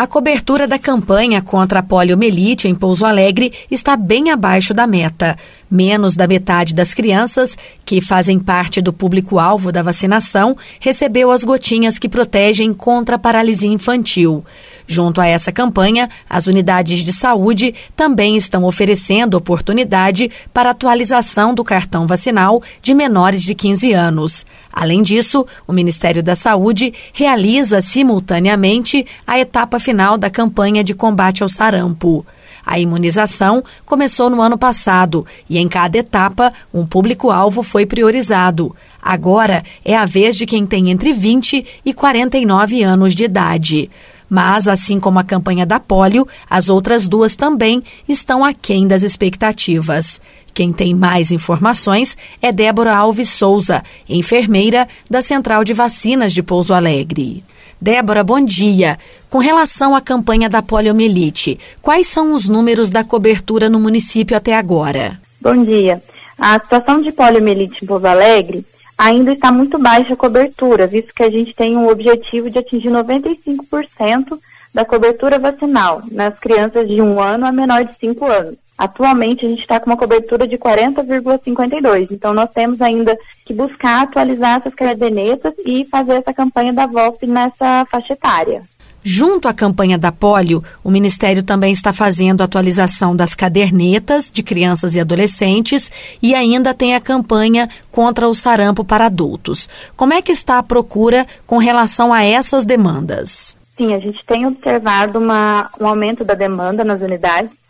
A cobertura da campanha contra a poliomielite em Pouso Alegre está bem abaixo da meta. Menos da metade das crianças, que fazem parte do público-alvo da vacinação, recebeu as gotinhas que protegem contra a paralisia infantil. Junto a essa campanha, as unidades de saúde também estão oferecendo oportunidade para atualização do cartão vacinal de menores de 15 anos. Além disso, o Ministério da Saúde realiza simultaneamente a etapa final da campanha de combate ao sarampo. A imunização começou no ano passado e em cada etapa um público-alvo foi priorizado. Agora é a vez de quem tem entre 20 e 49 anos de idade. Mas, assim como a campanha da polio, as outras duas também estão aquém das expectativas. Quem tem mais informações é Débora Alves Souza, enfermeira da Central de Vacinas de Pouso Alegre. Débora, bom dia. Com relação à campanha da poliomielite, quais são os números da cobertura no município até agora? Bom dia. A situação de poliomielite em Pouso Alegre ainda está muito baixa a cobertura, visto que a gente tem um objetivo de atingir 95% da cobertura vacinal nas crianças de um ano a menor de 5 anos. Atualmente a gente está com uma cobertura de 40,52. Então nós temos ainda que buscar atualizar essas cadernetas e fazer essa campanha da VOP nessa faixa etária. Junto à campanha da polio, o Ministério também está fazendo atualização das cadernetas de crianças e adolescentes e ainda tem a campanha contra o sarampo para adultos. Como é que está a procura com relação a essas demandas? Sim, a gente tem observado uma, um aumento da demanda nas unidades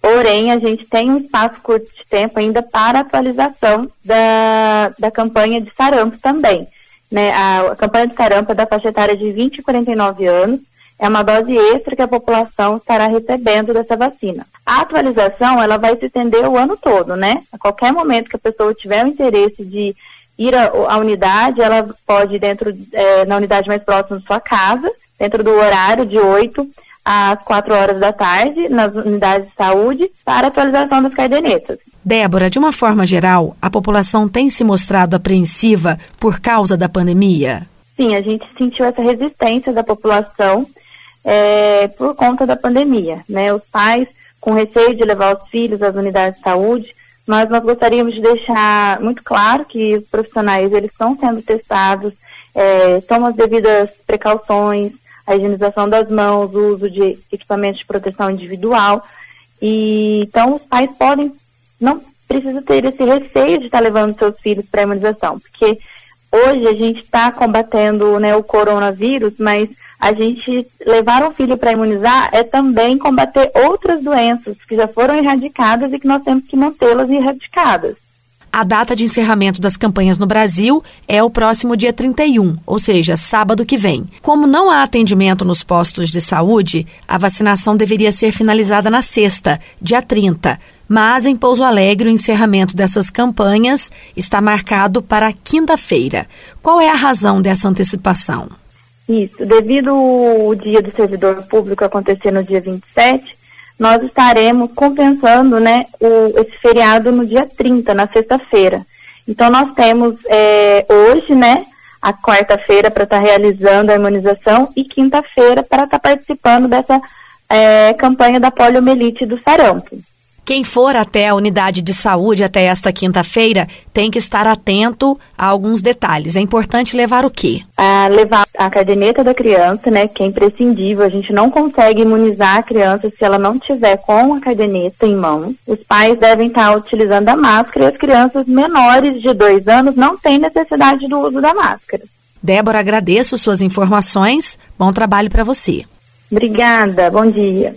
Porém, a gente tem um espaço curto de tempo ainda para atualização da, da campanha de sarampo também. Né? A, a campanha de sarampo é da faixa etária de 20 e 49 anos, é uma dose extra que a população estará recebendo dessa vacina. A atualização, ela vai se estender o ano todo, né? A qualquer momento que a pessoa tiver o interesse de ir à unidade, ela pode ir dentro, é, na unidade mais próxima da sua casa, dentro do horário de 8 às 4 horas da tarde nas unidades de saúde para atualização das cadernetas. Débora, de uma forma geral, a população tem se mostrado apreensiva por causa da pandemia? Sim, a gente sentiu essa resistência da população é, por conta da pandemia. Né? Os pais, com receio de levar os filhos às unidades de saúde, mas nós gostaríamos de deixar muito claro que os profissionais eles estão sendo testados, é, tomam as devidas precauções, a higienização das mãos, o uso de equipamentos de proteção individual. E então os pais podem não precisa ter esse receio de estar levando seus filhos para a imunização, porque hoje a gente está combatendo né, o coronavírus, mas a gente levar um filho para imunizar é também combater outras doenças que já foram erradicadas e que nós temos que mantê-las erradicadas. A data de encerramento das campanhas no Brasil é o próximo dia 31, ou seja, sábado que vem. Como não há atendimento nos postos de saúde, a vacinação deveria ser finalizada na sexta, dia 30. Mas em Pouso Alegre, o encerramento dessas campanhas está marcado para quinta-feira. Qual é a razão dessa antecipação? Isso, devido o dia do servidor público acontecer no dia 27, nós estaremos compensando né, o, esse feriado no dia 30, na sexta-feira. Então, nós temos é, hoje, né, a quarta-feira para estar tá realizando a imunização e quinta-feira para estar tá participando dessa é, campanha da poliomielite do sarampo. Quem for até a unidade de saúde até esta quinta-feira tem que estar atento a alguns detalhes. É importante levar o quê? Ah, levar a caderneta da criança, né, que é imprescindível. A gente não consegue imunizar a criança se ela não tiver com a caderneta em mãos. Os pais devem estar utilizando a máscara e as crianças menores de dois anos não têm necessidade do uso da máscara. Débora, agradeço suas informações. Bom trabalho para você. Obrigada. Bom dia.